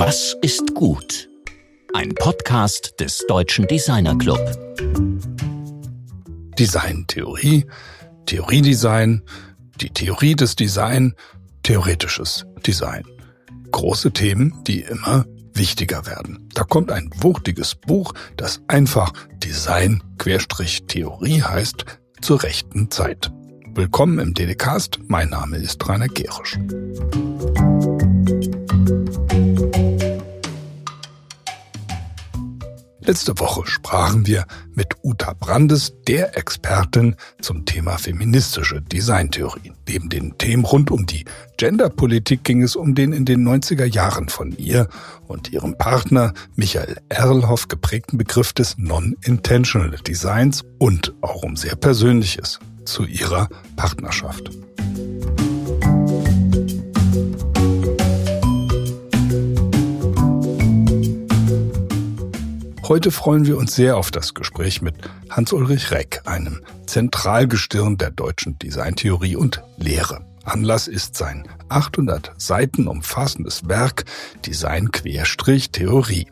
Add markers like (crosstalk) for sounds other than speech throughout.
Was ist gut? Ein Podcast des Deutschen Designer Club. Designtheorie, Theoriedesign, die Theorie des Design, theoretisches Design. Große Themen, die immer wichtiger werden. Da kommt ein wuchtiges Buch, das einfach Design-Theorie heißt, zur rechten Zeit. Willkommen im DDcast, mein Name ist Rainer Gerisch. Letzte Woche sprachen wir mit Uta Brandes, der Expertin zum Thema feministische Designtheorie. Neben den Themen rund um die Genderpolitik ging es um den in den 90er Jahren von ihr und ihrem Partner Michael Erlhoff geprägten Begriff des Non-Intentional Designs und auch um sehr Persönliches zu ihrer Partnerschaft. Heute freuen wir uns sehr auf das Gespräch mit Hans-Ulrich Reck, einem Zentralgestirn der deutschen Designtheorie und Lehre. Anlass ist sein 800 Seiten umfassendes Werk Design-Theorie.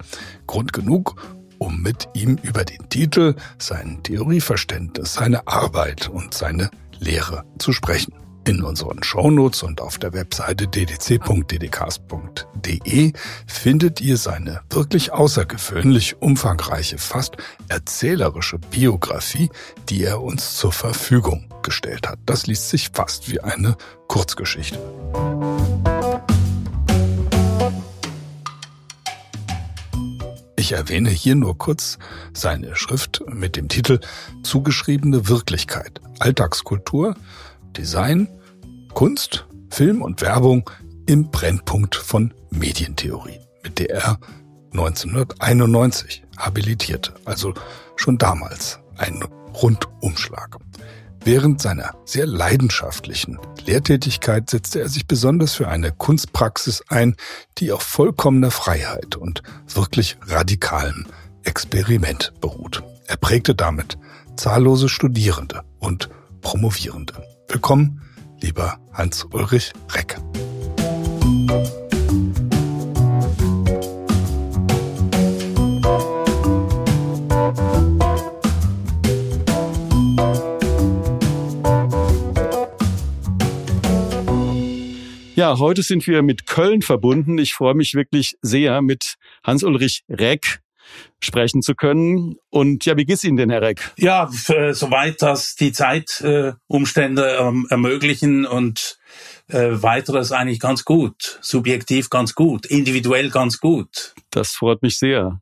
Grund genug, um mit ihm über den Titel, sein Theorieverständnis, seine Arbeit und seine Lehre zu sprechen. In unseren Shownotes und auf der Webseite ddc.ddcast.de findet ihr seine wirklich außergewöhnlich umfangreiche, fast erzählerische Biografie, die er uns zur Verfügung gestellt hat. Das liest sich fast wie eine Kurzgeschichte. Ich erwähne hier nur kurz seine Schrift mit dem Titel Zugeschriebene Wirklichkeit, Alltagskultur, Design, Kunst, Film und Werbung im Brennpunkt von Medientheorie, mit der er 1991 habilitierte, also schon damals ein Rundumschlag. Während seiner sehr leidenschaftlichen Lehrtätigkeit setzte er sich besonders für eine Kunstpraxis ein, die auf vollkommener Freiheit und wirklich radikalem Experiment beruht. Er prägte damit zahllose Studierende und Promovierende. Willkommen, lieber Hans-Ulrich Reck. Ja, heute sind wir mit Köln verbunden. Ich freue mich wirklich sehr, mit Hans-Ulrich Reck sprechen zu können. Und ja, wie geht's Ihnen denn, Herr Reck? Ja, soweit das die Zeitumstände äh, ähm, ermöglichen und äh, weiteres eigentlich ganz gut, subjektiv ganz gut, individuell ganz gut. Das freut mich sehr.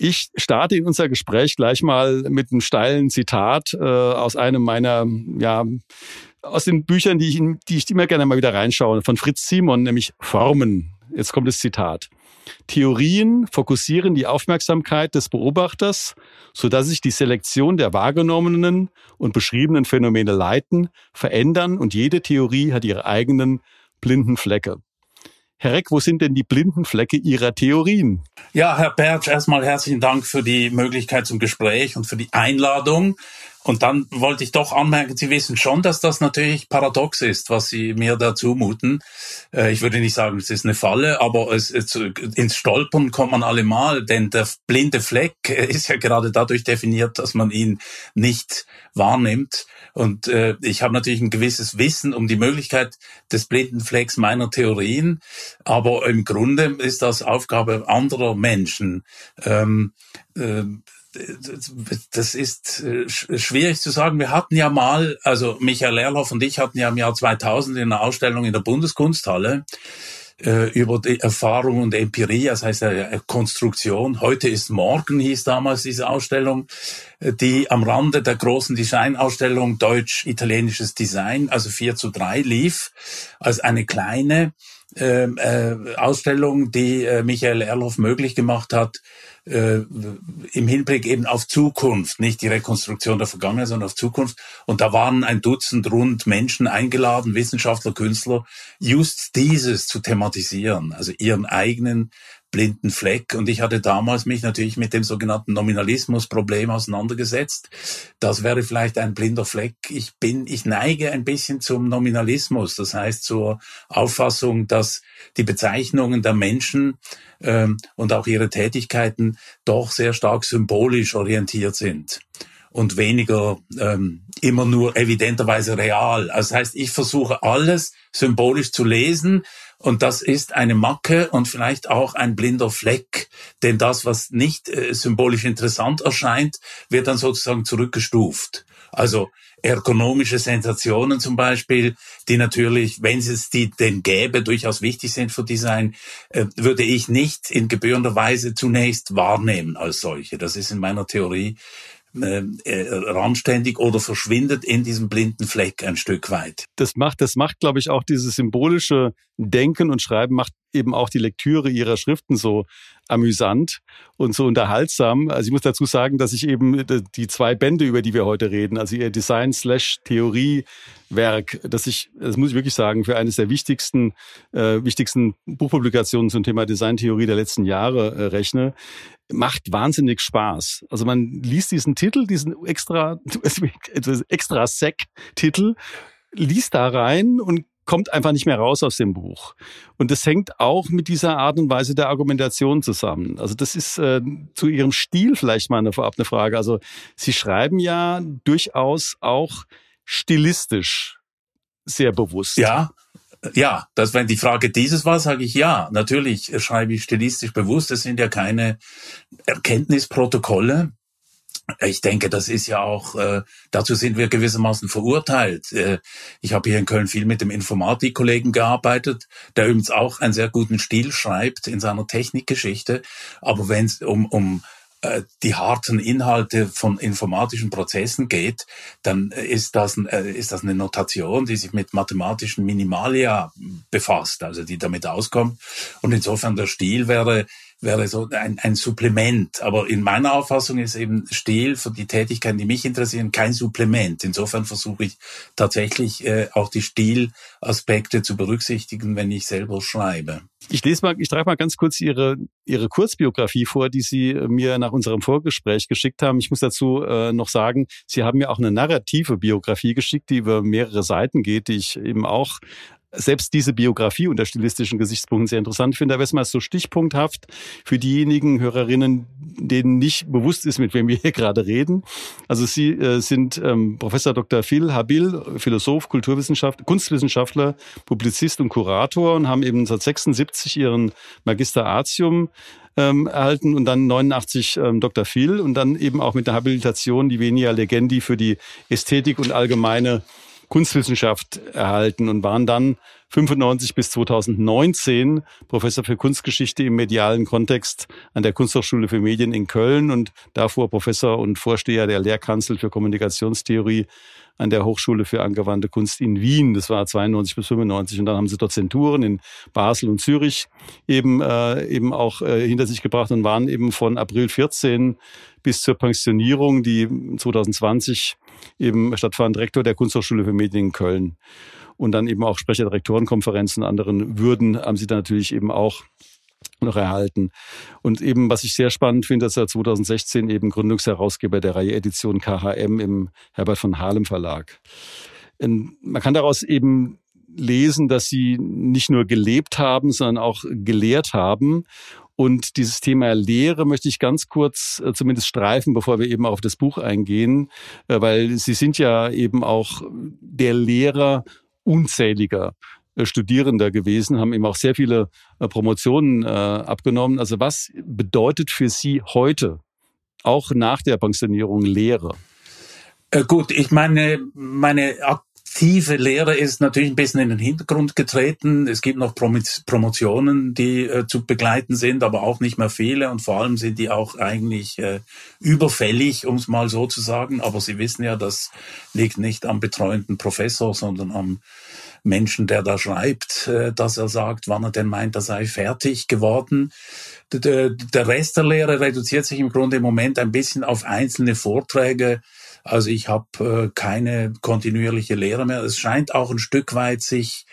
Ich starte in unser Gespräch gleich mal mit einem steilen Zitat äh, aus einem meiner, ja, aus den Büchern, die ich, die ich immer gerne mal wieder reinschaue, von Fritz Simon, nämlich Formen. Jetzt kommt das Zitat. Theorien fokussieren die Aufmerksamkeit des Beobachters, sodass sich die Selektion der wahrgenommenen und beschriebenen Phänomene leiten, verändern und jede Theorie hat ihre eigenen blinden Flecke. Herr Reck, wo sind denn die blinden Flecke Ihrer Theorien? Ja, Herr Bertsch, erstmal herzlichen Dank für die Möglichkeit zum Gespräch und für die Einladung. Und dann wollte ich doch anmerken, Sie wissen schon, dass das natürlich paradox ist, was Sie mir da zumuten. Äh, ich würde nicht sagen, es ist eine Falle, aber es, es, ins Stolpern kommt man allemal, denn der blinde Fleck ist ja gerade dadurch definiert, dass man ihn nicht wahrnimmt. Und äh, ich habe natürlich ein gewisses Wissen um die Möglichkeit des blinden Flecks meiner Theorien, aber im Grunde ist das Aufgabe anderer Menschen. Ähm, äh, das ist äh, schwierig zu sagen. Wir hatten ja mal, also Michael Erloff und ich hatten ja im Jahr 2000 in einer Ausstellung in der Bundeskunsthalle äh, über die Erfahrung und Empirie, das heißt äh, Konstruktion. Heute ist morgen hieß damals diese Ausstellung, die am Rande der großen Designausstellung Deutsch-Italienisches Design, also 4 zu 3 lief, als eine kleine ähm, äh, Ausstellung, die Michael Erloff möglich gemacht hat, äh, im Hinblick eben auf Zukunft, nicht die Rekonstruktion der Vergangenheit, sondern auf Zukunft. Und da waren ein Dutzend rund Menschen eingeladen, Wissenschaftler, Künstler, just dieses zu thematisieren, also ihren eigenen blinden Fleck. Und ich hatte damals mich natürlich mit dem sogenannten Nominalismus-Problem auseinandergesetzt. Das wäre vielleicht ein blinder Fleck. Ich bin, ich neige ein bisschen zum Nominalismus. Das heißt zur Auffassung, dass die Bezeichnungen der Menschen ähm, und auch ihre Tätigkeiten doch sehr stark symbolisch orientiert sind und weniger ähm, immer nur evidenterweise real. Also das heißt, ich versuche alles symbolisch zu lesen und das ist eine Macke und vielleicht auch ein blinder Fleck, denn das, was nicht äh, symbolisch interessant erscheint, wird dann sozusagen zurückgestuft. Also ergonomische Sensationen zum Beispiel, die natürlich, wenn es die denn gäbe, durchaus wichtig sind für Design, äh, würde ich nicht in gebührender Weise zunächst wahrnehmen als solche. Das ist in meiner Theorie äh, äh, randständig oder verschwindet in diesem blinden Fleck ein Stück weit. Das macht, das macht, glaube ich, auch dieses symbolische Denken und Schreiben macht eben auch die Lektüre ihrer Schriften so amüsant und so unterhaltsam. Also ich muss dazu sagen, dass ich eben die zwei Bände, über die wir heute reden, also ihr Design slash Theorie Werk, dass ich, das muss ich wirklich sagen, für eines der wichtigsten, äh, wichtigsten Buchpublikationen zum Thema Designtheorie der letzten Jahre äh, rechne, macht wahnsinnig Spaß. Also man liest diesen Titel, diesen extra, (laughs) extra Sec-Titel, liest da rein und kommt einfach nicht mehr raus aus dem Buch. Und das hängt auch mit dieser Art und Weise der Argumentation zusammen. Also das ist äh, zu Ihrem Stil vielleicht mal eine, vorab eine Frage. Also Sie schreiben ja durchaus auch stilistisch sehr bewusst. Ja, ja, das, wenn die Frage dieses war, sage ich ja. Natürlich schreibe ich stilistisch bewusst. Das sind ja keine Erkenntnisprotokolle. Ich denke, das ist ja auch, äh, dazu sind wir gewissermaßen verurteilt. Äh, ich habe hier in Köln viel mit dem Informatikkollegen gearbeitet, der übrigens auch einen sehr guten Stil schreibt in seiner Technikgeschichte. Aber wenn es um, um äh, die harten Inhalte von informatischen Prozessen geht, dann ist das, äh, ist das eine Notation, die sich mit mathematischen Minimalia befasst, also die damit auskommt. Und insofern der Stil wäre wäre so ein, ein Supplement. Aber in meiner Auffassung ist eben Stil für die Tätigkeiten, die mich interessieren, kein Supplement. Insofern versuche ich tatsächlich äh, auch die Stilaspekte zu berücksichtigen, wenn ich selber schreibe. Ich lese mal, ich trage mal ganz kurz Ihre, Ihre Kurzbiografie vor, die Sie mir nach unserem Vorgespräch geschickt haben. Ich muss dazu äh, noch sagen, Sie haben mir auch eine narrative Biografie geschickt, die über mehrere Seiten geht, die ich eben auch selbst diese Biografie unter stilistischen Gesichtspunkten sehr interessant finde. Aber erstmal so stichpunkthaft für diejenigen Hörerinnen, denen nicht bewusst ist, mit wem wir hier gerade reden. Also Sie äh, sind ähm, Professor Dr. Phil Habil, Philosoph, Kulturwissenschaft, Kunstwissenschaftler, Publizist und Kurator und haben eben seit 76 ihren Magister Artium ähm, erhalten und dann 89 ähm, Dr. Phil und dann eben auch mit der Habilitation die Venia Legendi für die Ästhetik und allgemeine Kunstwissenschaft erhalten und waren dann 95 bis 2019 Professor für Kunstgeschichte im medialen Kontext an der Kunsthochschule für Medien in Köln und davor Professor und Vorsteher der Lehrkanzel für Kommunikationstheorie an der Hochschule für angewandte Kunst in Wien. Das war 92 bis 95 und dann haben sie Dozenturen in Basel und Zürich eben äh, eben auch äh, hinter sich gebracht und waren eben von April 14 bis zur Pensionierung, die 2020 eben stattfand, Rektor der Kunsthochschule für Medien in Köln. Und dann eben auch Sprecher der Rektorenkonferenzen und anderen Würden haben sie dann natürlich eben auch noch erhalten. Und eben, was ich sehr spannend finde, dass er 2016 eben Gründungsherausgeber der Reihe Edition KHM im Herbert von Halem Verlag. Und man kann daraus eben lesen, dass sie nicht nur gelebt haben, sondern auch gelehrt haben und dieses Thema Lehre möchte ich ganz kurz äh, zumindest streifen, bevor wir eben auf das Buch eingehen, äh, weil Sie sind ja eben auch der Lehrer unzähliger äh, Studierender gewesen, haben eben auch sehr viele Promotionen abgenommen. Also was bedeutet für Sie heute, auch nach der Pensionierung, Lehre? Gut, ich meine, meine tiefe Lehre ist natürlich ein bisschen in den Hintergrund getreten. Es gibt noch Promotionen, die äh, zu begleiten sind, aber auch nicht mehr viele. Und vor allem sind die auch eigentlich äh, überfällig, um es mal so zu sagen. Aber Sie wissen ja, das liegt nicht am betreuenden Professor, sondern am Menschen, der da schreibt, äh, dass er sagt, wann er denn meint, er sei fertig geworden. Der Rest der Lehre reduziert sich im Grunde im Moment ein bisschen auf einzelne Vorträge Also ich habe äh, keine kontinuierliche Lehre mehr. Es scheint auch ein Stück weit sich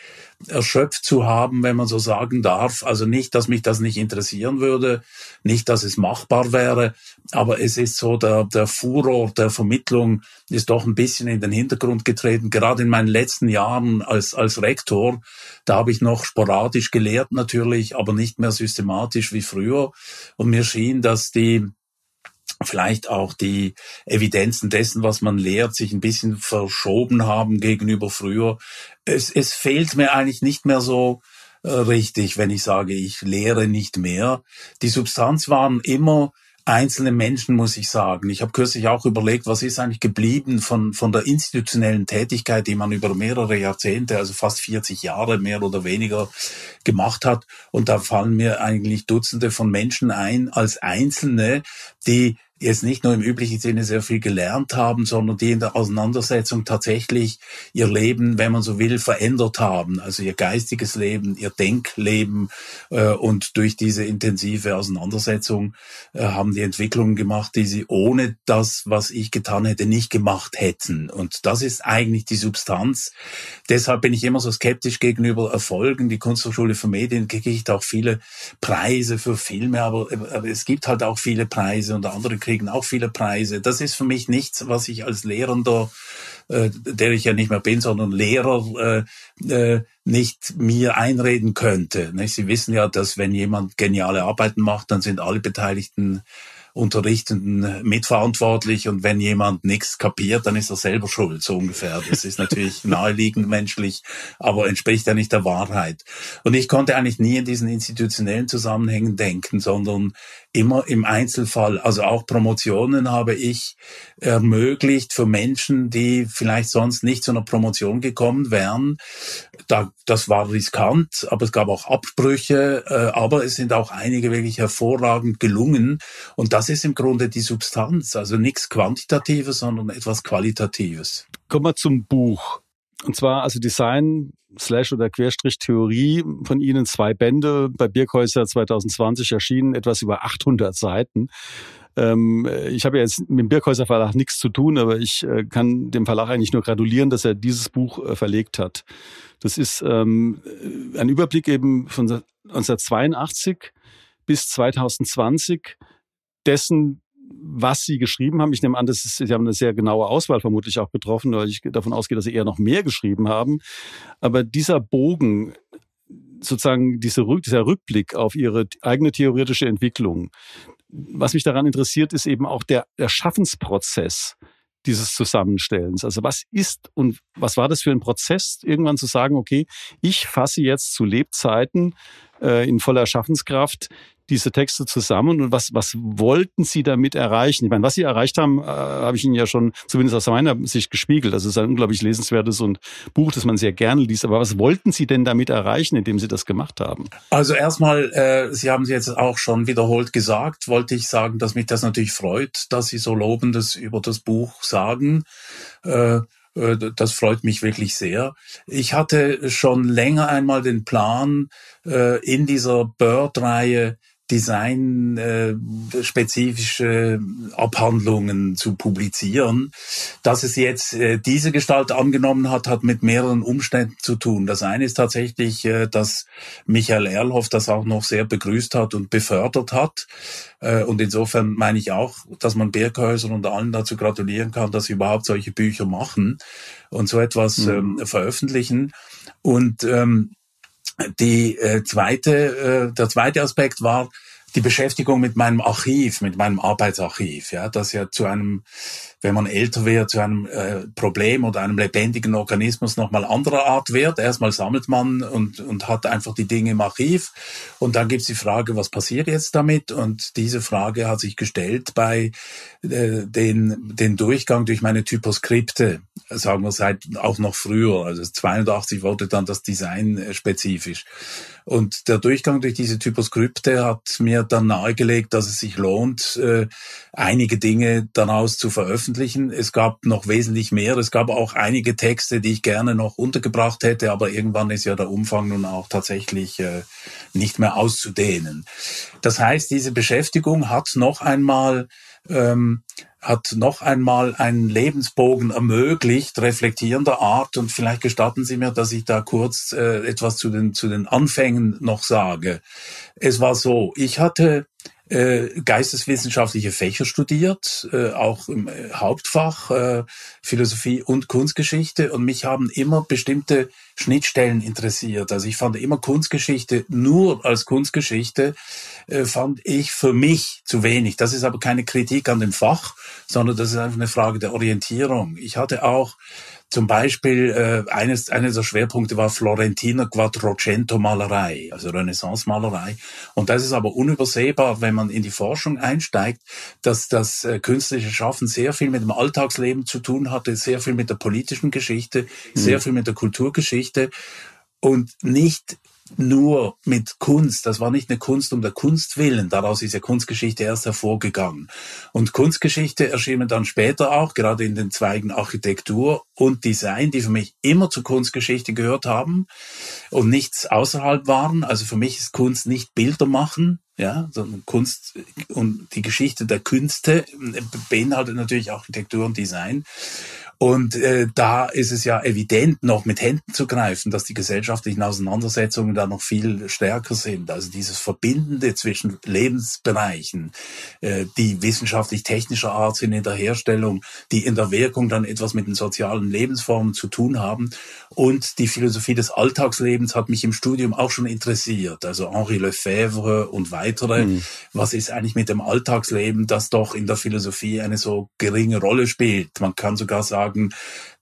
erschöpft zu haben, wenn man so sagen darf. Also nicht, dass mich das nicht interessieren würde, nicht, dass es machbar wäre, aber es ist so, der, der Furor der Vermittlung ist doch ein bisschen in den Hintergrund getreten. Gerade in meinen letzten Jahren als, als Rektor, da habe ich noch sporadisch gelehrt natürlich, aber nicht mehr systematisch wie früher. Und mir schien, dass die vielleicht auch die Evidenzen dessen, was man lehrt, sich ein bisschen verschoben haben gegenüber früher. Es, es fehlt mir eigentlich nicht mehr so äh, richtig, wenn ich sage, ich lehre nicht mehr. Die Substanz waren immer einzelne Menschen, muss ich sagen. Ich habe kürzlich auch überlegt, was ist eigentlich geblieben von, von der institutionellen Tätigkeit, die man über mehrere Jahrzehnte, also fast 40 Jahre mehr oder weniger gemacht hat. Und da fallen mir eigentlich Dutzende von Menschen ein als Einzelne, die jetzt nicht nur im üblichen Sinne sehr viel gelernt haben, sondern die in der Auseinandersetzung tatsächlich ihr Leben, wenn man so will, verändert haben. Also ihr geistiges Leben, ihr Denkleben äh, und durch diese intensive Auseinandersetzung äh, haben die Entwicklungen gemacht, die sie ohne das, was ich getan hätte, nicht gemacht hätten. Und das ist eigentlich die Substanz. Deshalb bin ich immer so skeptisch gegenüber Erfolgen. Die Kunsthochschule für Medien kriegt auch viele Preise für Filme, aber, aber es gibt halt auch viele Preise und andere kriegen auch viele Preise. Das ist für mich nichts, was ich als Lehrender, äh, der ich ja nicht mehr bin, sondern Lehrer, äh, äh, nicht mir einreden könnte. Sie wissen ja, dass wenn jemand geniale Arbeiten macht, dann sind alle Beteiligten Unterrichtenden mitverantwortlich und wenn jemand nichts kapiert, dann ist er selber schuld, so ungefähr. Das ist natürlich (laughs) naheliegend menschlich, aber entspricht ja nicht der Wahrheit. Und ich konnte eigentlich nie in diesen institutionellen Zusammenhängen denken, sondern immer im Einzelfall. Also auch Promotionen habe ich ermöglicht für Menschen, die vielleicht sonst nicht zu einer Promotion gekommen wären. Da, das war riskant, aber es gab auch Abbrüche, äh, aber es sind auch einige wirklich hervorragend gelungen. Und das ist im Grunde die Substanz, also nichts Quantitatives, sondern etwas Qualitatives. Kommen wir zum Buch. Und zwar also Design Slash oder Querstrich Theorie von Ihnen zwei Bände bei Birkhäuser 2020 erschienen, etwas über 800 Seiten. Ähm, ich habe jetzt mit dem Birkhäuser Verlag nichts zu tun, aber ich äh, kann dem Verlag eigentlich nur gratulieren, dass er dieses Buch äh, verlegt hat. Das ist ähm, ein Überblick eben von 1982 bis 2020 dessen, was Sie geschrieben haben. Ich nehme an, das ist, Sie haben eine sehr genaue Auswahl vermutlich auch getroffen, weil ich davon ausgehe, dass Sie eher noch mehr geschrieben haben. Aber dieser Bogen, sozusagen diese, dieser Rückblick auf Ihre eigene theoretische Entwicklung, was mich daran interessiert, ist eben auch der, der Schaffensprozess dieses Zusammenstellens. Also was ist und was war das für ein Prozess, irgendwann zu sagen, okay, ich fasse jetzt zu Lebzeiten äh, in voller Schaffenskraft diese Texte zusammen und was, was wollten Sie damit erreichen? Ich meine, was Sie erreicht haben, äh, habe ich Ihnen ja schon zumindest aus meiner Sicht gespiegelt. Das ist ein unglaublich lesenswertes und Buch, das man sehr gerne liest. Aber was wollten Sie denn damit erreichen, indem Sie das gemacht haben? Also erstmal, äh, Sie haben es jetzt auch schon wiederholt gesagt, wollte ich sagen, dass mich das natürlich freut, dass Sie so Lobendes über das Buch sagen. Äh, äh das freut mich wirklich sehr. Ich hatte schon länger einmal den Plan, äh, in dieser Bird-Reihe designspezifische Abhandlungen zu publizieren. Dass es jetzt äh, diese Gestalt angenommen hat, hat mit mehreren Umständen zu tun. Das eine ist tatsächlich, äh, dass Michael Erlhoff das auch noch sehr begrüßt hat und befördert hat. Äh, und insofern meine ich auch, dass man Birkhäusern und allen dazu gratulieren kann, dass sie überhaupt solche Bücher machen und so etwas mhm. ähm, veröffentlichen. Und ähm, die äh, zweite, äh, der zweite Aspekt war, die Beschäftigung mit meinem Archiv, mit meinem Arbeitsarchiv, ja, das ja zu einem, wenn man älter wird, zu einem äh, Problem oder einem lebendigen Organismus nochmal anderer Art wird. Erstmal sammelt man und, und hat einfach die Dinge im Archiv und dann gibt's die Frage, was passiert jetzt damit? Und diese Frage hat sich gestellt bei äh, den, den Durchgang durch meine Typoskripte, sagen wir seit auch noch früher, also 82 wurde dann das Design äh, spezifisch. Und der Durchgang durch diese Typoskripte hat mir dann nahegelegt, dass es sich lohnt, äh, einige Dinge daraus zu veröffentlichen. Es gab noch wesentlich mehr. Es gab auch einige Texte, die ich gerne noch untergebracht hätte, aber irgendwann ist ja der Umfang nun auch tatsächlich äh, nicht mehr auszudehnen. Das heißt, diese Beschäftigung hat noch einmal ähm, hat noch einmal einen Lebensbogen ermöglicht, reflektierender Art. Und vielleicht gestatten Sie mir, dass ich da kurz äh, etwas zu den, zu den Anfängen noch sage. Es war so, ich hatte äh, geisteswissenschaftliche Fächer studiert, äh, auch im äh, Hauptfach äh, Philosophie und Kunstgeschichte und mich haben immer bestimmte Schnittstellen interessiert. Also ich fand immer Kunstgeschichte nur als Kunstgeschichte äh, fand ich für mich zu wenig. Das ist aber keine Kritik an dem Fach, sondern das ist einfach eine Frage der Orientierung. Ich hatte auch zum Beispiel äh, eines, eines der Schwerpunkte war Florentiner Quattrocento-Malerei, also Renaissance-Malerei. Und das ist aber unübersehbar, wenn man in die Forschung einsteigt, dass das äh, künstliche Schaffen sehr viel mit dem Alltagsleben zu tun hatte, sehr viel mit der politischen Geschichte, mhm. sehr viel mit der Kulturgeschichte und nicht nur mit Kunst. Das war nicht eine Kunst um der Kunst willen. Daraus ist ja Kunstgeschichte erst hervorgegangen. Und Kunstgeschichte erschien dann später auch, gerade in den Zweigen Architektur und Design, die für mich immer zur Kunstgeschichte gehört haben und nichts außerhalb waren. Also für mich ist Kunst nicht Bilder machen, ja, sondern Kunst und die Geschichte der Künste beinhaltet natürlich Architektur und Design. Und äh, da ist es ja evident, noch mit Händen zu greifen, dass die gesellschaftlichen Auseinandersetzungen da noch viel stärker sind. Also dieses Verbindende zwischen Lebensbereichen, äh, die wissenschaftlich-technischer Art sind in der Herstellung, die in der Wirkung dann etwas mit den sozialen Lebensformen zu tun haben. Und die Philosophie des Alltagslebens hat mich im Studium auch schon interessiert. Also Henri Lefebvre und weitere. Mhm. Was ist eigentlich mit dem Alltagsleben, das doch in der Philosophie eine so geringe Rolle spielt? Man kann sogar sagen,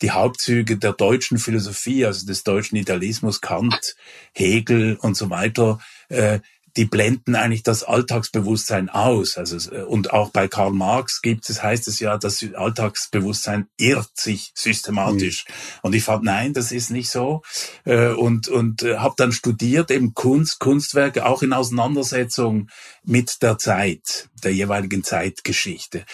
die Hauptzüge der deutschen Philosophie, also des deutschen Idealismus, Kant, Hegel und so weiter, äh, die blenden eigentlich das Alltagsbewusstsein aus. Also, äh, und auch bei Karl Marx gibt es, heißt es ja, das Alltagsbewusstsein irrt sich systematisch. Mhm. Und ich fand, nein, das ist nicht so. Äh, und, und äh, habe dann studiert eben Kunst, Kunstwerke, auch in Auseinandersetzung mit der Zeit, der jeweiligen Zeitgeschichte.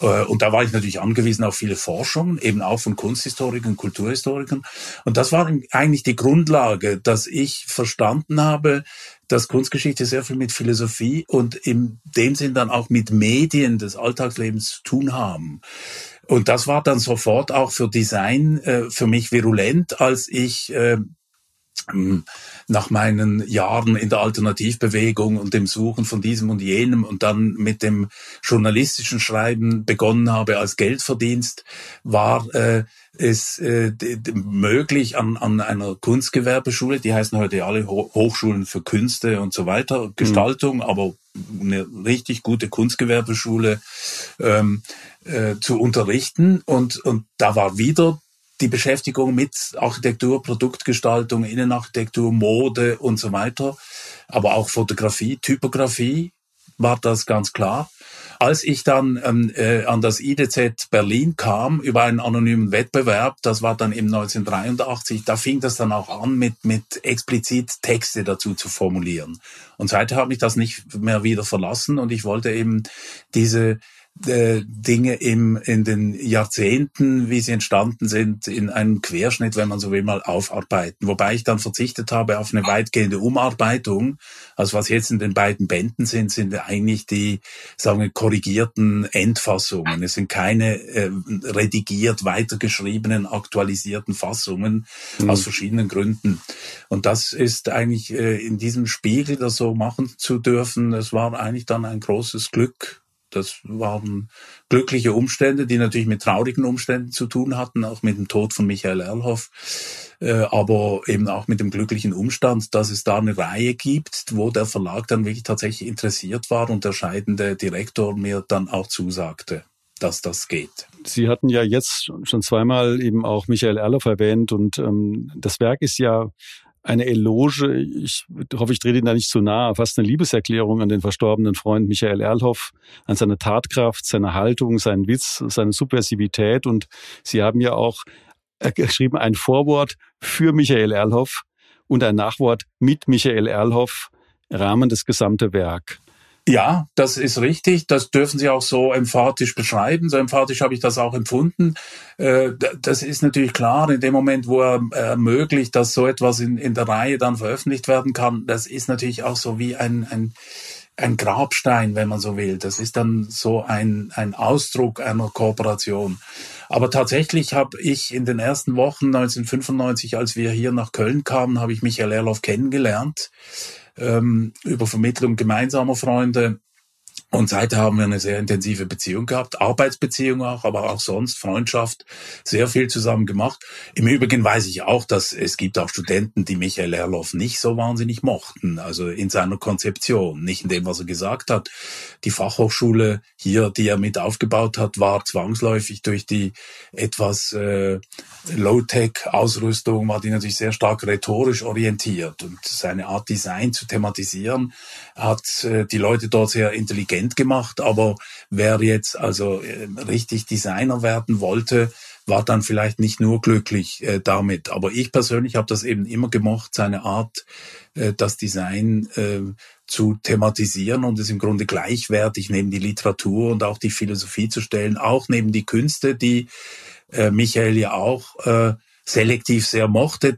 Und da war ich natürlich angewiesen auf viele Forschungen, eben auch von Kunsthistorikern, Kulturhistorikern. Und das war eigentlich die Grundlage, dass ich verstanden habe, dass Kunstgeschichte sehr viel mit Philosophie und in dem Sinn dann auch mit Medien des Alltagslebens zu tun haben. Und das war dann sofort auch für Design äh, für mich virulent, als ich äh, nach meinen Jahren in der Alternativbewegung und dem Suchen von diesem und jenem und dann mit dem journalistischen Schreiben begonnen habe als Geldverdienst, war äh, es äh, möglich an, an einer Kunstgewerbeschule, die heißen heute alle Hochschulen für Künste und so weiter, mhm. Gestaltung, mhm. aber eine richtig gute Kunstgewerbeschule ähm, äh, zu unterrichten. Und, und da war wieder die Beschäftigung mit Architektur, Produktgestaltung, Innenarchitektur, Mode und so weiter, aber auch Fotografie, Typografie war das ganz klar. Als ich dann ähm, äh, an das IDZ Berlin kam über einen anonymen Wettbewerb, das war dann im 1983, da fing das dann auch an, mit, mit explizit Texte dazu zu formulieren. Und seither habe ich das nicht mehr wieder verlassen und ich wollte eben diese äh, Dinge im, in den Jahrzehnten, wie sie entstanden sind, in einem Querschnitt, wenn man so will, mal aufarbeiten. Wobei ich dann verzichtet habe auf eine weitgehende Umarbeitung. Also was jetzt in den beiden Bänden sind, sind eigentlich die, sagen wir, korrigierten Endfassungen. Es sind keine äh, redigiert weitergeschriebenen, aktualisierten Fassungen mhm. aus verschiedenen Gründen. Und das ist eigentlich äh, in diesem Spiegel das so machen zu dürfen, das war eigentlich dann ein großes Glück das waren glückliche Umstände, die natürlich mit traurigen Umständen zu tun hatten, auch mit dem Tod von Michael Erlhoff, äh, aber eben auch mit dem glücklichen Umstand, dass es da eine Reihe gibt, wo der Verlag dann wirklich tatsächlich interessiert war und der scheidende Direktor mir dann auch zusagte dass das geht. Sie hatten ja jetzt schon zweimal eben auch Michael Erloff erwähnt und ähm, das Werk ist ja eine Eloge, ich hoffe, ich drehe Ihnen da nicht zu nahe, fast eine Liebeserklärung an den verstorbenen Freund Michael Erlhoff, an seine Tatkraft, seine Haltung, seinen Witz, seine Subversivität. Und Sie haben ja auch äh, geschrieben ein Vorwort für Michael Erlhoff und ein Nachwort mit Michael Erlhoff, Rahmen das gesamte Werk. Ja, das ist richtig. Das dürfen Sie auch so emphatisch beschreiben. So emphatisch habe ich das auch empfunden. Äh, das ist natürlich klar, in dem Moment, wo er ermöglicht, dass so etwas in, in der Reihe dann veröffentlicht werden kann, das ist natürlich auch so wie ein, ein ein Grabstein, wenn man so will. Das ist dann so ein, ein Ausdruck einer Kooperation. Aber tatsächlich habe ich in den ersten Wochen 1995, als wir hier nach Köln kamen, habe ich Michael Erloff kennengelernt ähm, über Vermittlung gemeinsamer Freunde und seither haben wir eine sehr intensive Beziehung gehabt, Arbeitsbeziehung auch, aber auch sonst Freundschaft, sehr viel zusammen gemacht. Im Übrigen weiß ich auch, dass es gibt auch Studenten, die Michael Erloff nicht so wahnsinnig mochten, also in seiner Konzeption, nicht in dem, was er gesagt hat. Die Fachhochschule hier, die er mit aufgebaut hat, war zwangsläufig durch die etwas äh, Low-Tech-Ausrüstung, war die natürlich sehr stark rhetorisch orientiert und seine Art Design zu thematisieren hat äh, die Leute dort sehr intelligent Talent gemacht, aber wer jetzt also äh, richtig Designer werden wollte, war dann vielleicht nicht nur glücklich äh, damit. Aber ich persönlich habe das eben immer gemocht, seine Art, äh, das Design äh, zu thematisieren und es im Grunde gleichwertig neben die Literatur und auch die Philosophie zu stellen, auch neben die Künste, die äh, Michael ja auch äh, selektiv sehr mochte,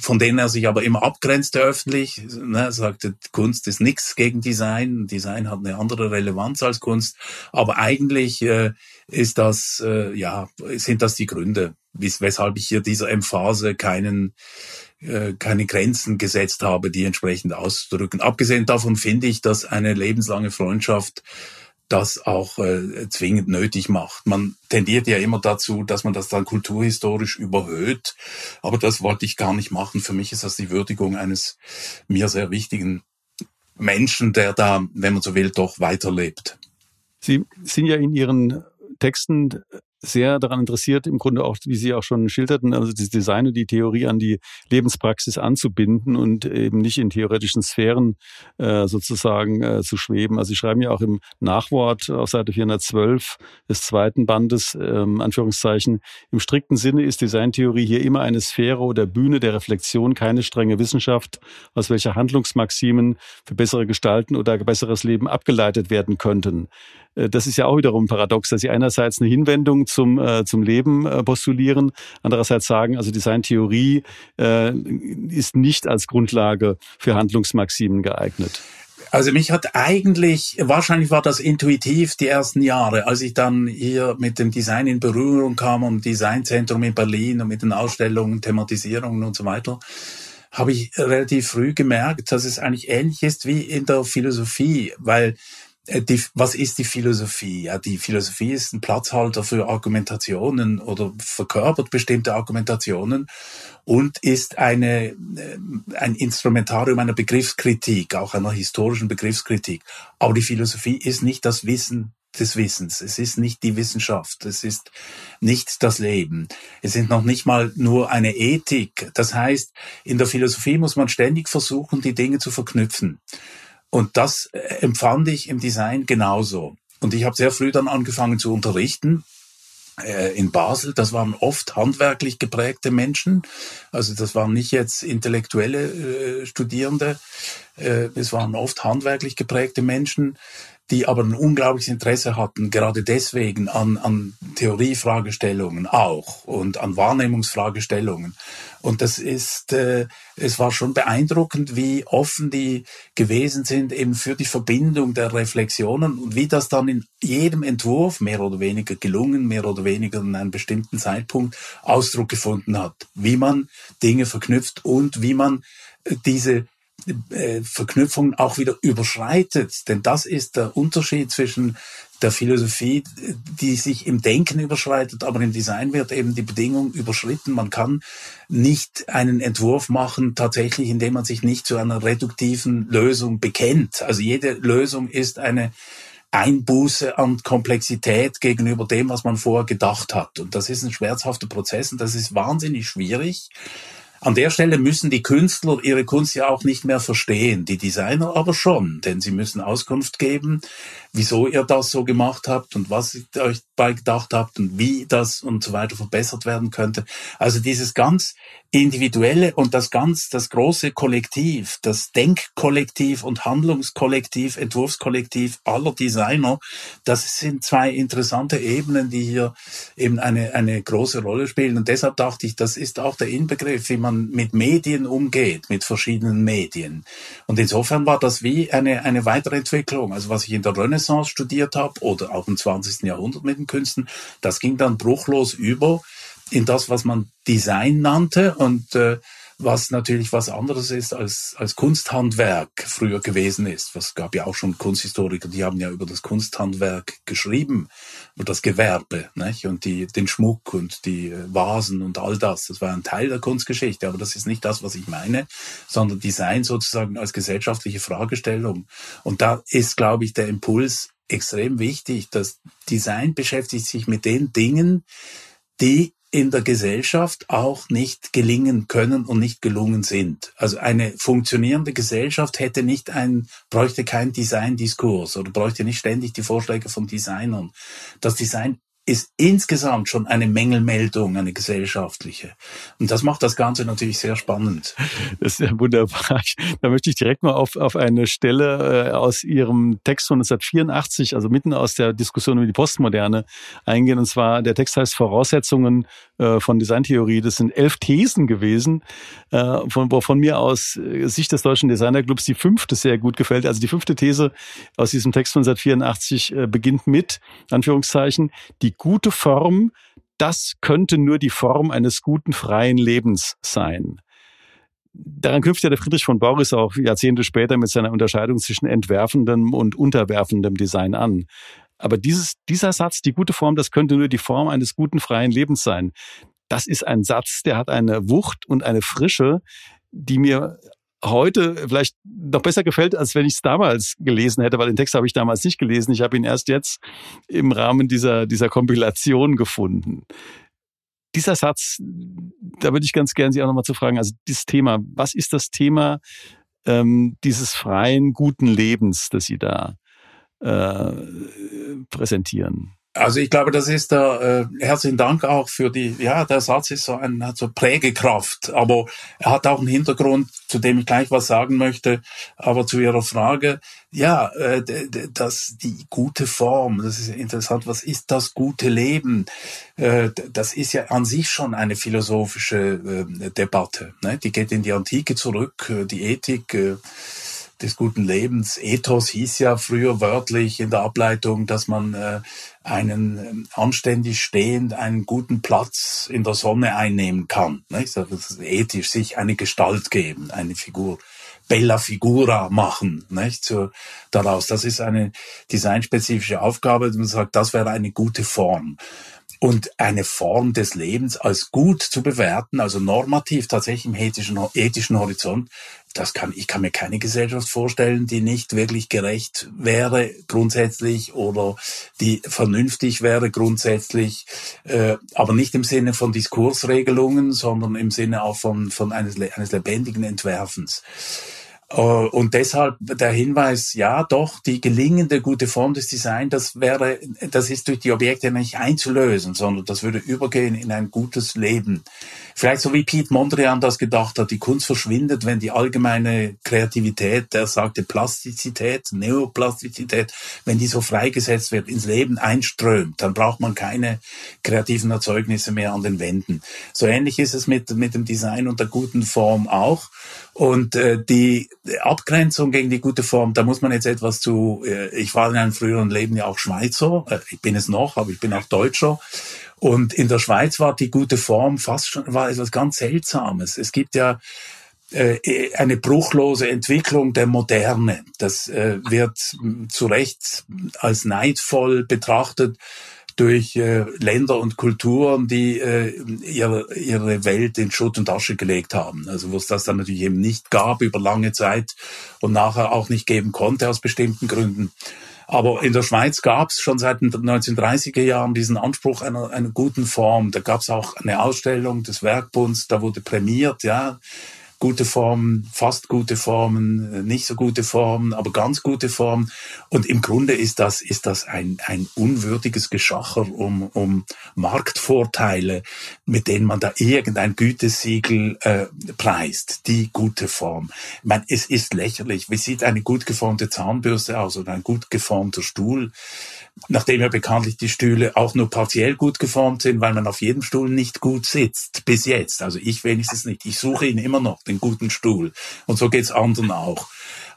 von denen er sich aber immer abgrenzte öffentlich. Ne, er sagte, Kunst ist nichts gegen Design, Design hat eine andere Relevanz als Kunst, aber eigentlich äh, ist das, äh, ja, sind das die Gründe, weshalb ich hier dieser Emphase keinen äh, keine Grenzen gesetzt habe, die entsprechend auszudrücken. Abgesehen davon finde ich, dass eine lebenslange Freundschaft das auch äh, zwingend nötig macht. Man tendiert ja immer dazu, dass man das dann kulturhistorisch überhöht, aber das wollte ich gar nicht machen. Für mich ist das die Würdigung eines mir sehr wichtigen Menschen, der da, wenn man so will, doch weiterlebt. Sie sind ja in Ihren Texten sehr daran interessiert, im Grunde auch, wie Sie auch schon schilderten, also das Design und die Theorie an die Lebenspraxis anzubinden und eben nicht in theoretischen Sphären äh, sozusagen äh, zu schweben. Also Sie schreiben ja auch im Nachwort auf Seite 412 des zweiten Bandes, ähm, Anführungszeichen, im strikten Sinne ist Designtheorie hier immer eine Sphäre oder Bühne der Reflexion, keine strenge Wissenschaft, aus welcher Handlungsmaximen für bessere Gestalten oder besseres Leben abgeleitet werden könnten. Äh, das ist ja auch wiederum paradox, dass sie einerseits eine Hinwendung zum, äh, zum Leben äh, postulieren, andererseits sagen, also Designtheorie äh, ist nicht als Grundlage für Handlungsmaximen geeignet. Also mich hat eigentlich, wahrscheinlich war das intuitiv die ersten Jahre, als ich dann hier mit dem Design in Berührung kam und Designzentrum in Berlin und mit den Ausstellungen, Thematisierungen und so weiter, habe ich relativ früh gemerkt, dass es eigentlich ähnlich ist wie in der Philosophie, weil die, was ist die Philosophie? Ja, die Philosophie ist ein Platzhalter für Argumentationen oder verkörpert bestimmte Argumentationen und ist eine, äh, ein Instrumentarium einer Begriffskritik, auch einer historischen Begriffskritik. Aber die Philosophie ist nicht das Wissen des Wissens. Es ist nicht die Wissenschaft. Es ist nicht das Leben. Es ist noch nicht mal nur eine Ethik. Das heißt, in der Philosophie muss man ständig versuchen, die Dinge zu verknüpfen. Und das äh, empfand ich im Design genauso. Und ich habe sehr früh dann angefangen zu unterrichten äh, in Basel. Das waren oft handwerklich geprägte Menschen. Also das waren nicht jetzt intellektuelle äh, Studierende. Äh, es waren oft handwerklich geprägte Menschen, die aber ein unglaubliches Interesse hatten, gerade deswegen an, an Theoriefragestellungen auch und an Wahrnehmungsfragestellungen. Und das ist, äh, es war schon beeindruckend, wie offen die gewesen sind eben für die Verbindung der Reflexionen und wie das dann in jedem Entwurf mehr oder weniger gelungen, mehr oder weniger in einem bestimmten Zeitpunkt Ausdruck gefunden hat, wie man Dinge verknüpft und wie man äh, diese äh, Verknüpfung auch wieder überschreitet. Denn das ist der Unterschied zwischen der Philosophie, die sich im Denken überschreitet, aber im Design wird eben die Bedingung überschritten. Man kann nicht einen Entwurf machen, tatsächlich, indem man sich nicht zu einer reduktiven Lösung bekennt. Also jede Lösung ist eine Einbuße an Komplexität gegenüber dem, was man vorher gedacht hat. Und das ist ein schmerzhafter Prozess und das ist wahnsinnig schwierig. An der Stelle müssen die Künstler ihre Kunst ja auch nicht mehr verstehen, die Designer aber schon, denn sie müssen Auskunft geben, wieso ihr das so gemacht habt und was ihr euch bei gedacht habt und wie das und so weiter verbessert werden könnte. Also dieses ganz individuelle und das ganz, das große Kollektiv, das Denkkollektiv und Handlungskollektiv, Entwurfskollektiv aller Designer, das sind zwei interessante Ebenen, die hier eben eine, eine große Rolle spielen. Und deshalb dachte ich, das ist auch der Inbegriff, wie man mit Medien umgeht, mit verschiedenen Medien. Und insofern war das wie eine, eine weitere Entwicklung. Also was ich in der Renaissance studiert habe oder auch im 20. Jahrhundert mit den Künsten, das ging dann bruchlos über in das, was man Design nannte. Und äh, was natürlich was anderes ist als, als Kunsthandwerk früher gewesen ist. Es gab ja auch schon Kunsthistoriker, die haben ja über das Kunsthandwerk geschrieben, über das Gewerbe nicht? und die, den Schmuck und die Vasen und all das. Das war ein Teil der Kunstgeschichte, aber das ist nicht das, was ich meine, sondern Design sozusagen als gesellschaftliche Fragestellung. Und da ist, glaube ich, der Impuls extrem wichtig. dass Design beschäftigt sich mit den Dingen, die in der Gesellschaft auch nicht gelingen können und nicht gelungen sind. Also eine funktionierende Gesellschaft hätte nicht ein, bräuchte keinen Designdiskurs oder bräuchte nicht ständig die Vorschläge von Designern. Das Design ist insgesamt schon eine Mängelmeldung, eine gesellschaftliche. Und das macht das Ganze natürlich sehr spannend. Das ist ja wunderbar. Da möchte ich direkt mal auf, auf eine Stelle äh, aus Ihrem Text von 1984, also mitten aus der Diskussion über die Postmoderne, eingehen. Und zwar, der Text heißt Voraussetzungen äh, von Designtheorie. Das sind elf Thesen gewesen, äh, von, wovon mir aus Sicht des Deutschen Designerclubs die fünfte sehr gut gefällt. Also die fünfte These aus diesem Text von 1984 äh, beginnt mit, Anführungszeichen, die gute Form, das könnte nur die Form eines guten freien Lebens sein. Daran knüpft ja der Friedrich von Boris auch Jahrzehnte später mit seiner Unterscheidung zwischen entwerfendem und unterwerfendem Design an. Aber dieses, dieser Satz, die gute Form, das könnte nur die Form eines guten freien Lebens sein. Das ist ein Satz, der hat eine Wucht und eine Frische, die mir heute vielleicht noch besser gefällt, als wenn ich es damals gelesen hätte, weil den Text habe ich damals nicht gelesen. Ich habe ihn erst jetzt im Rahmen dieser, dieser Kompilation gefunden. Dieser Satz, da würde ich ganz gerne Sie auch nochmal zu fragen, also dieses Thema, was ist das Thema ähm, dieses freien, guten Lebens, das Sie da äh, präsentieren? Also ich glaube, das ist der äh, herzlichen Dank auch für die, ja, der Satz ist so ein hat so Prägekraft, aber er hat auch einen Hintergrund, zu dem ich gleich was sagen möchte. Aber zu Ihrer Frage, ja, äh, das die gute Form, das ist interessant. Was ist das gute Leben? Äh, das ist ja an sich schon eine philosophische äh, Debatte. Ne? Die geht in die Antike zurück, äh, die Ethik. Äh, des guten Lebens. Ethos hieß ja früher wörtlich in der Ableitung, dass man äh, einen ähm, anständig stehend, einen guten Platz in der Sonne einnehmen kann. Nicht? Das ist ethisch sich eine Gestalt geben, eine Figur. Bella Figura machen, nicht? So, daraus. Das ist eine designspezifische Aufgabe. Man sagt, das wäre eine gute Form und eine Form des Lebens als gut zu bewerten, also normativ tatsächlich im ethischen, ethischen Horizont, das kann, ich kann mir keine Gesellschaft vorstellen, die nicht wirklich gerecht wäre grundsätzlich oder die vernünftig wäre grundsätzlich, äh, aber nicht im Sinne von Diskursregelungen, sondern im Sinne auch von, von eines, eines lebendigen Entwerfens. Äh, und deshalb der Hinweis, ja, doch, die gelingende gute Form des Designs, das wäre, das ist durch die Objekte nicht einzulösen, sondern das würde übergehen in ein gutes Leben. Vielleicht so wie Piet Mondrian das gedacht hat, die Kunst verschwindet, wenn die allgemeine Kreativität, der sagte Plastizität, Neoplastizität, wenn die so freigesetzt wird, ins Leben einströmt, dann braucht man keine kreativen Erzeugnisse mehr an den Wänden. So ähnlich ist es mit, mit dem Design und der guten Form auch. Und äh, die Abgrenzung gegen die gute Form, da muss man jetzt etwas zu, äh, ich war in einem früheren Leben ja auch Schweizer, äh, ich bin es noch, aber ich bin auch Deutscher. Und in der Schweiz war die gute Form fast schon, war etwas ganz Seltsames. Es gibt ja äh, eine bruchlose Entwicklung der Moderne. Das äh, wird zu Recht als neidvoll betrachtet durch äh, Länder und Kulturen, die äh, ihre, ihre Welt in Schutt und Asche gelegt haben. Also wo es das dann natürlich eben nicht gab über lange Zeit und nachher auch nicht geben konnte aus bestimmten Gründen. Aber in der Schweiz gab es schon seit den 1930er Jahren diesen Anspruch einer, einer guten Form. Da gab es auch eine Ausstellung des Werkbunds, da wurde prämiert, ja, gute Formen, fast gute Formen, nicht so gute Formen, aber ganz gute Formen. Und im Grunde ist das, ist das ein, ein unwürdiges Geschacher um, um Marktvorteile, mit denen man da irgendein Gütesiegel äh, preist, die gute Form. Ich meine, es ist lächerlich. Wie sieht eine gut geformte Zahnbürste aus oder ein gut geformter Stuhl? Nachdem ja bekanntlich die Stühle auch nur partiell gut geformt sind, weil man auf jedem Stuhl nicht gut sitzt, bis jetzt. Also ich wenigstens nicht. Ich suche ihn immer noch, den guten Stuhl. Und so geht's anderen auch.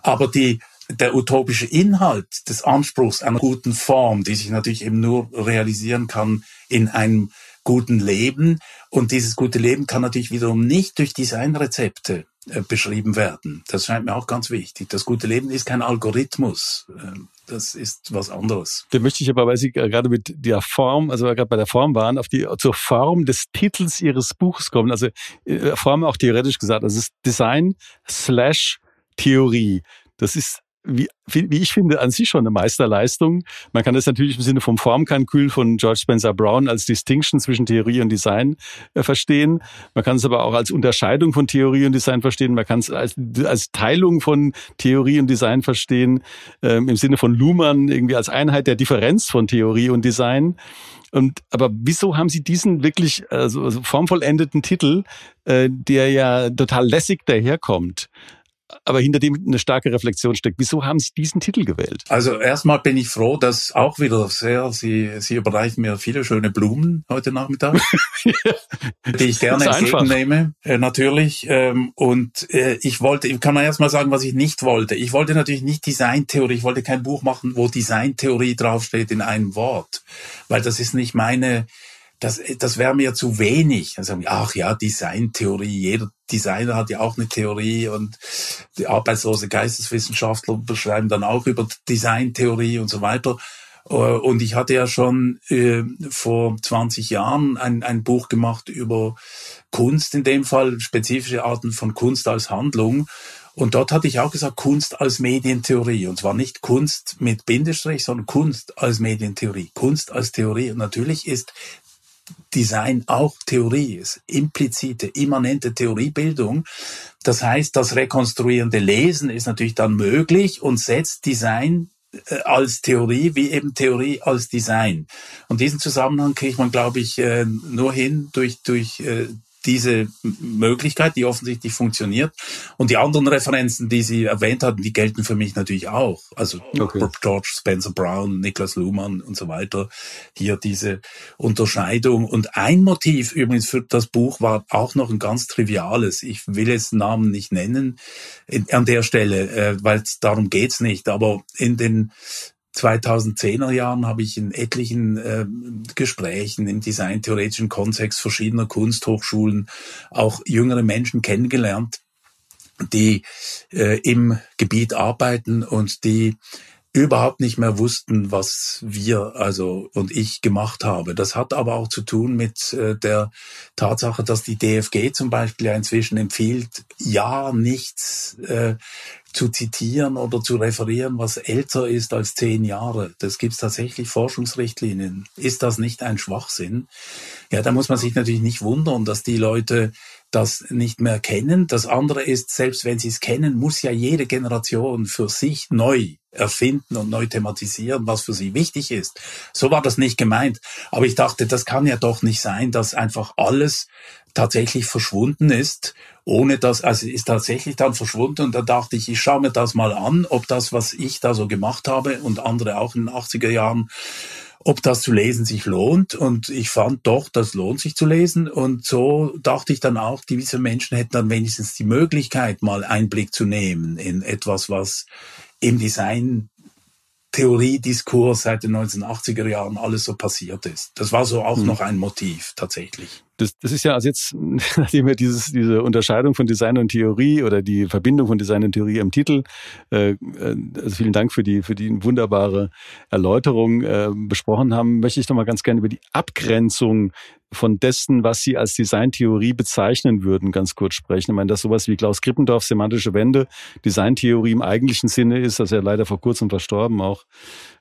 Aber die, der utopische Inhalt des Anspruchs einer guten Form, die sich natürlich eben nur realisieren kann in einem guten Leben. Und dieses gute Leben kann natürlich wiederum nicht durch Designrezepte beschrieben werden. Das scheint mir auch ganz wichtig. Das gute Leben ist kein Algorithmus. Ähm, das ist was anderes. Da möchte ich aber, weil Sie gerade mit der Form, also gerade bei der Form waren, auf die zur Form des Titels Ihres Buches kommen. Also äh, Form auch theoretisch gesagt. Das ist Design slash Theorie. Das ist wie, wie ich finde, an sich schon eine Meisterleistung. Man kann das natürlich im Sinne vom Formkalkül von George Spencer Brown als Distinction zwischen Theorie und Design äh, verstehen. Man kann es aber auch als Unterscheidung von Theorie und Design verstehen. Man kann es als, als Teilung von Theorie und Design verstehen, ähm, im Sinne von Luhmann irgendwie als Einheit der Differenz von Theorie und Design. Und aber wieso haben Sie diesen wirklich also, also formvollendeten Titel, äh, der ja total lässig daherkommt? Aber hinter dem eine starke Reflexion steckt. Wieso haben Sie diesen Titel gewählt? Also erstmal bin ich froh, dass auch wieder sehr, Sie, Sie überreichen mir viele schöne Blumen heute Nachmittag, (laughs) die ich gerne entgegennehme, äh, natürlich. Ähm, und äh, ich wollte, ich kann mal erstmal sagen, was ich nicht wollte. Ich wollte natürlich nicht Designtheorie, ich wollte kein Buch machen, wo Designtheorie draufsteht in einem Wort, weil das ist nicht meine das, das wäre mir zu wenig. Dann sagen wir, ach ja, Designtheorie, jeder Designer hat ja auch eine Theorie und die arbeitslose Geisteswissenschaftler beschreiben dann auch über Designtheorie und so weiter. Äh, und ich hatte ja schon äh, vor 20 Jahren ein, ein Buch gemacht über Kunst, in dem Fall spezifische Arten von Kunst als Handlung. Und dort hatte ich auch gesagt, Kunst als Medientheorie. Und zwar nicht Kunst mit Bindestrich, sondern Kunst als Medientheorie. Kunst als Theorie. Und natürlich ist Design auch Theorie ist, implizite, immanente Theoriebildung. Das heißt, das rekonstruierende Lesen ist natürlich dann möglich und setzt Design äh, als Theorie wie eben Theorie als Design. Und diesen Zusammenhang kriegt man, glaube ich, äh, nur hin durch, durch äh, diese Möglichkeit, die offensichtlich funktioniert. Und die anderen Referenzen, die Sie erwähnt hatten, die gelten für mich natürlich auch. Also okay. George Spencer Brown, Niklas Luhmann und so weiter. Hier diese Unterscheidung. Und ein Motiv übrigens für das Buch war auch noch ein ganz triviales. Ich will jetzt Namen nicht nennen an der Stelle, äh, weil darum geht's nicht. Aber in den 2010er Jahren habe ich in etlichen äh, Gesprächen im designtheoretischen Kontext verschiedener Kunsthochschulen auch jüngere Menschen kennengelernt, die äh, im Gebiet arbeiten und die überhaupt nicht mehr wussten, was wir, also und ich gemacht habe. Das hat aber auch zu tun mit äh, der Tatsache, dass die DFG zum Beispiel ja inzwischen empfiehlt, ja nichts äh, zu zitieren oder zu referieren, was älter ist als zehn Jahre. Das gibt es tatsächlich Forschungsrichtlinien. Ist das nicht ein Schwachsinn? Ja, da muss man sich natürlich nicht wundern, dass die Leute das nicht mehr kennen. Das andere ist, selbst wenn sie es kennen, muss ja jede Generation für sich neu erfinden und neu thematisieren, was für sie wichtig ist. So war das nicht gemeint. Aber ich dachte, das kann ja doch nicht sein, dass einfach alles tatsächlich verschwunden ist, ohne dass, also ist tatsächlich dann verschwunden und da dachte ich, ich schaue mir das mal an, ob das, was ich da so gemacht habe und andere auch in den 80er Jahren, ob das zu lesen sich lohnt. Und ich fand doch, das lohnt sich zu lesen. Und so dachte ich dann auch, diese Menschen hätten dann wenigstens die Möglichkeit, mal Einblick zu nehmen in etwas, was im Design Theoriediskurs seit den 1980er Jahren alles so passiert ist. Das war so auch hm. noch ein Motiv tatsächlich das, das ist ja also jetzt, (laughs) nachdem wir dieses, diese Unterscheidung von Design und Theorie oder die Verbindung von Design und Theorie im Titel, äh, äh, also vielen Dank für die, für die wunderbare Erläuterung äh, besprochen haben, möchte ich noch mal ganz gerne über die Abgrenzung von dessen, was Sie als Designtheorie bezeichnen würden, ganz kurz sprechen. Ich meine, dass sowas wie Klaus Krippendorf semantische Wende Designtheorie im eigentlichen Sinne ist, das ist ja leider vor kurzem verstorben auch,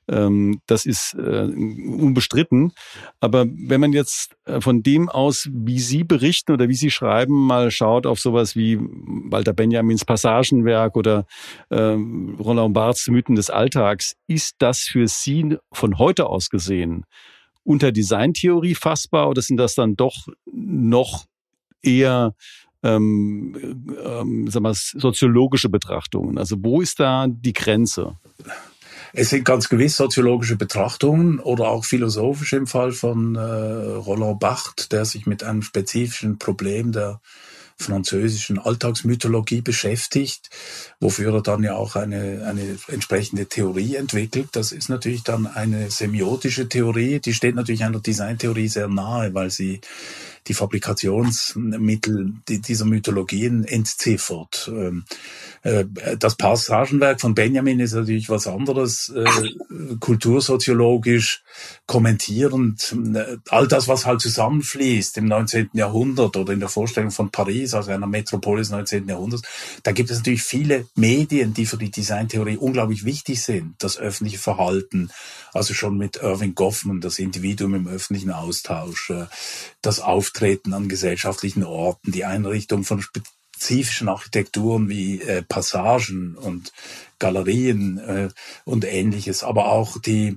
Ähm, das ist äh, unbestritten. Aber wenn man jetzt äh, von dem aus, wie Sie berichten oder wie Sie schreiben, mal schaut auf sowas wie Walter Benjamins Passagenwerk oder äh, Roland Barths Mythen des Alltags, ist das für Sie von heute aus gesehen unter Designtheorie fassbar oder sind das dann doch noch eher ähm, ähm, sag mal, soziologische Betrachtungen? Also wo ist da die Grenze? Es sind ganz gewiss soziologische Betrachtungen oder auch philosophische im Fall von äh, Roland Barthes, der sich mit einem spezifischen Problem der französischen Alltagsmythologie beschäftigt, wofür er dann ja auch eine, eine entsprechende Theorie entwickelt. Das ist natürlich dann eine semiotische Theorie, die steht natürlich einer Designtheorie sehr nahe, weil sie die Fabrikationsmittel dieser Mythologien entziffert. Ähm, äh, das Passagenwerk von Benjamin ist natürlich was anderes, äh, kultursoziologisch kommentierend. Äh, all das, was halt zusammenfließt im 19. Jahrhundert oder in der Vorstellung von Paris, also einer Metropole des 19. Jahrhunderts, da gibt es natürlich viele Medien, die für die Designtheorie unglaublich wichtig sind. Das öffentliche Verhalten, also schon mit Irving Goffman, das Individuum im öffentlichen Austausch, das Auftreten an gesellschaftlichen Orten, die Einrichtung von spezifischen Architekturen wie äh, Passagen und Galerien äh, und ähnliches, aber auch die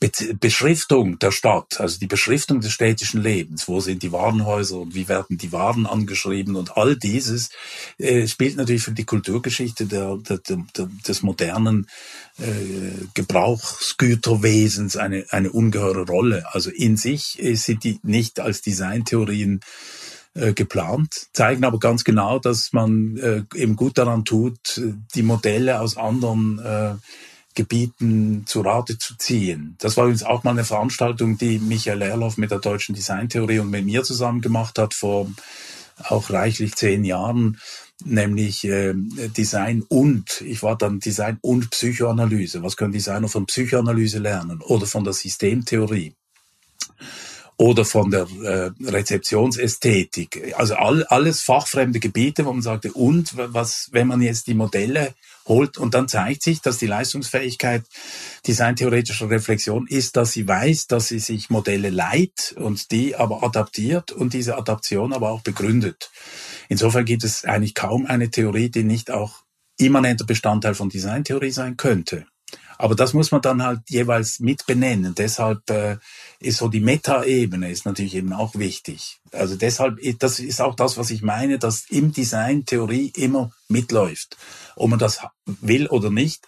Be Beschriftung der Stadt, also die Beschriftung des städtischen Lebens, wo sind die Warenhäuser und wie werden die Waren angeschrieben und all dieses äh, spielt natürlich für die Kulturgeschichte der, der, der, des modernen äh, Gebrauchsgüterwesens eine, eine ungeheure Rolle. Also in sich sind die nicht als Designtheorien äh, geplant, zeigen aber ganz genau, dass man äh, eben gut daran tut, die Modelle aus anderen äh, Gebieten zu Rate zu ziehen. Das war übrigens auch mal eine Veranstaltung, die Michael Erloff mit der deutschen Designtheorie und mit mir zusammen gemacht hat vor auch reichlich zehn Jahren, nämlich äh, Design und, ich war dann Design und Psychoanalyse. Was können Designer von Psychoanalyse lernen oder von der Systemtheorie? Oder von der äh, Rezeptionsästhetik. Also all, alles fachfremde Gebiete, wo man sagte, und was, wenn man jetzt die Modelle holt und dann zeigt sich, dass die Leistungsfähigkeit designtheoretischer Reflexion ist, dass sie weiß, dass sie sich Modelle leiht und die aber adaptiert und diese Adaption aber auch begründet. Insofern gibt es eigentlich kaum eine Theorie, die nicht auch immanenter Bestandteil von Designtheorie sein könnte. Aber das muss man dann halt jeweils mit benennen. Deshalb äh, ist so die Meta-Ebene ist natürlich eben auch wichtig. Also deshalb, das ist auch das, was ich meine, dass im Design Theorie immer mitläuft. Ob man das will oder nicht.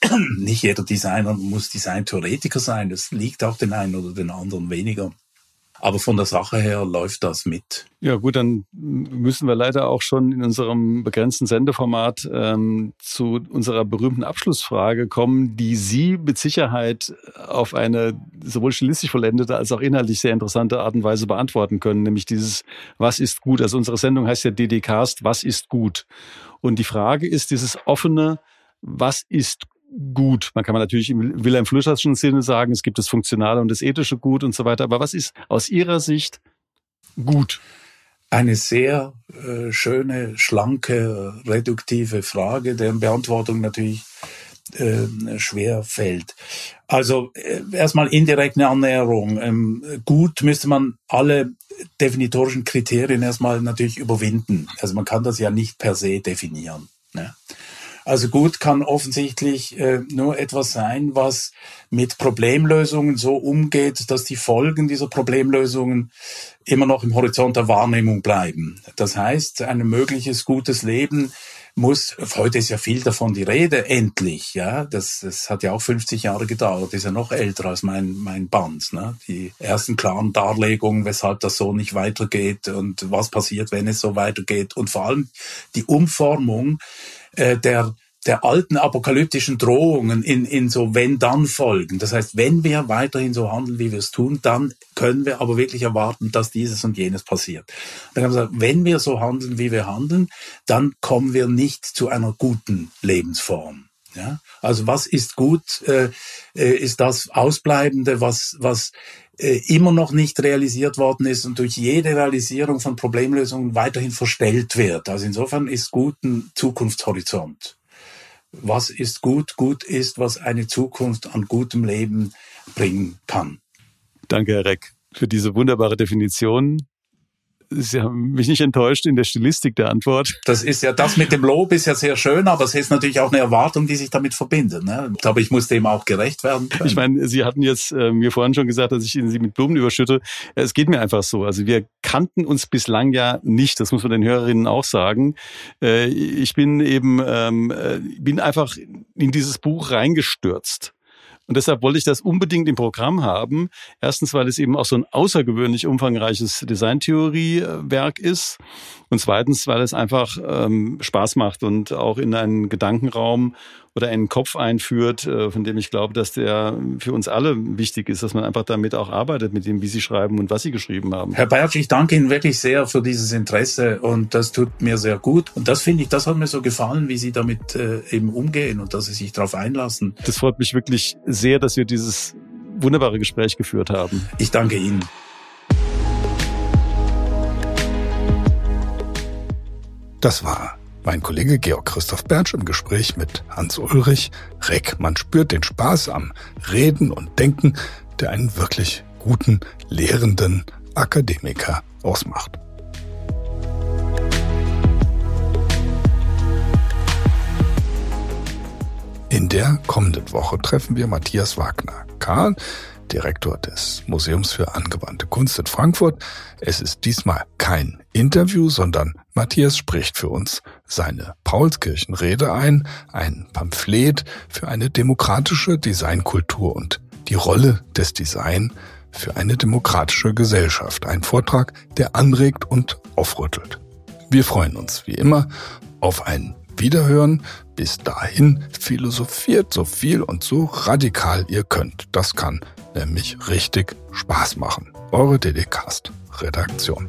(clears throat) Nicht jeder Designer muss Designtheoretiker sein. Das liegt auch den einen oder den anderen weniger. Aber von der Sache her läuft das mit. Ja gut, dann müssen wir leider auch schon in unserem begrenzten Sendeformat ähm, zu unserer berühmten Abschlussfrage kommen, die Sie mit Sicherheit auf eine sowohl stilistisch vollendete als auch inhaltlich sehr interessante Art und Weise beantworten können, nämlich dieses Was ist gut? Also unsere Sendung heißt ja DDcast, was ist gut? Und die Frage ist dieses offene, was ist Gut. Man kann natürlich im Wilhelm Flüscherschen Sinne sagen, es gibt das funktionale und das ethische Gut und so weiter. Aber was ist aus Ihrer Sicht gut? Eine sehr äh, schöne, schlanke, reduktive Frage, deren Beantwortung natürlich äh, schwer fällt. Also äh, erstmal indirekt eine Annäherung. Ähm, gut müsste man alle definitorischen Kriterien erstmal natürlich überwinden. Also man kann das ja nicht per se definieren. Ne? Also gut kann offensichtlich äh, nur etwas sein, was mit Problemlösungen so umgeht, dass die Folgen dieser Problemlösungen immer noch im Horizont der Wahrnehmung bleiben. Das heißt, ein mögliches gutes Leben muss, heute ist ja viel davon die Rede, endlich, ja, das, das hat ja auch 50 Jahre gedauert, ist ja noch älter als mein, mein Band, ne? die ersten klaren Darlegungen, weshalb das so nicht weitergeht und was passiert, wenn es so weitergeht und vor allem die Umformung äh, der der alten apokalyptischen Drohungen in, in so Wenn-Dann-Folgen. Das heißt, wenn wir weiterhin so handeln, wie wir es tun, dann können wir aber wirklich erwarten, dass dieses und jenes passiert. Dann haben wir gesagt, wenn wir so handeln, wie wir handeln, dann kommen wir nicht zu einer guten Lebensform. Ja? Also was ist gut, äh, äh ist das Ausbleibende, was, was äh, immer noch nicht realisiert worden ist und durch jede Realisierung von Problemlösungen weiterhin verstellt wird. Also insofern ist gut ein Zukunftshorizont. Was ist gut, gut ist, was eine Zukunft an gutem Leben bringen kann. Danke, Herr Reck, für diese wunderbare Definition. Sie haben mich nicht enttäuscht in der Stilistik der Antwort. Das ist ja, das mit dem Lob ist ja sehr schön, aber es ist natürlich auch eine Erwartung, die sich damit verbindet. Ne? Aber ich muss dem auch gerecht werden können. Ich meine, Sie hatten jetzt äh, mir vorhin schon gesagt, dass ich Sie mit Blumen überschütte. Es geht mir einfach so. Also wir kannten uns bislang ja nicht. Das muss man den Hörerinnen auch sagen. Äh, ich bin eben, ähm, äh, bin einfach in dieses Buch reingestürzt. Und deshalb wollte ich das unbedingt im Programm haben. Erstens, weil es eben auch so ein außergewöhnlich umfangreiches Designtheorie-Werk ist. Und zweitens, weil es einfach ähm, Spaß macht und auch in einen Gedankenraum oder einen Kopf einführt, äh, von dem ich glaube, dass der für uns alle wichtig ist, dass man einfach damit auch arbeitet, mit dem, wie Sie schreiben und was Sie geschrieben haben. Herr Bayertsch, ich danke Ihnen wirklich sehr für dieses Interesse und das tut mir sehr gut. Und das finde ich, das hat mir so gefallen, wie Sie damit äh, eben umgehen und dass Sie sich darauf einlassen. Das freut mich wirklich sehr, dass wir dieses wunderbare Gespräch geführt haben. Ich danke Ihnen. Das war mein Kollege Georg Christoph Bertsch im Gespräch mit Hans Ulrich Reck. Man spürt den Spaß am Reden und Denken, der einen wirklich guten, lehrenden Akademiker ausmacht. In der kommenden Woche treffen wir Matthias Wagner. Karl Direktor des Museums für angewandte Kunst in Frankfurt. Es ist diesmal kein Interview, sondern Matthias spricht für uns seine Paulskirchenrede ein, ein Pamphlet für eine demokratische Designkultur und die Rolle des Design für eine demokratische Gesellschaft. Ein Vortrag, der anregt und aufrüttelt. Wir freuen uns wie immer auf ein Wiederhören. Bis dahin philosophiert so viel und so radikal ihr könnt. Das kann nämlich richtig Spaß machen. Eure DDCast Redaktion.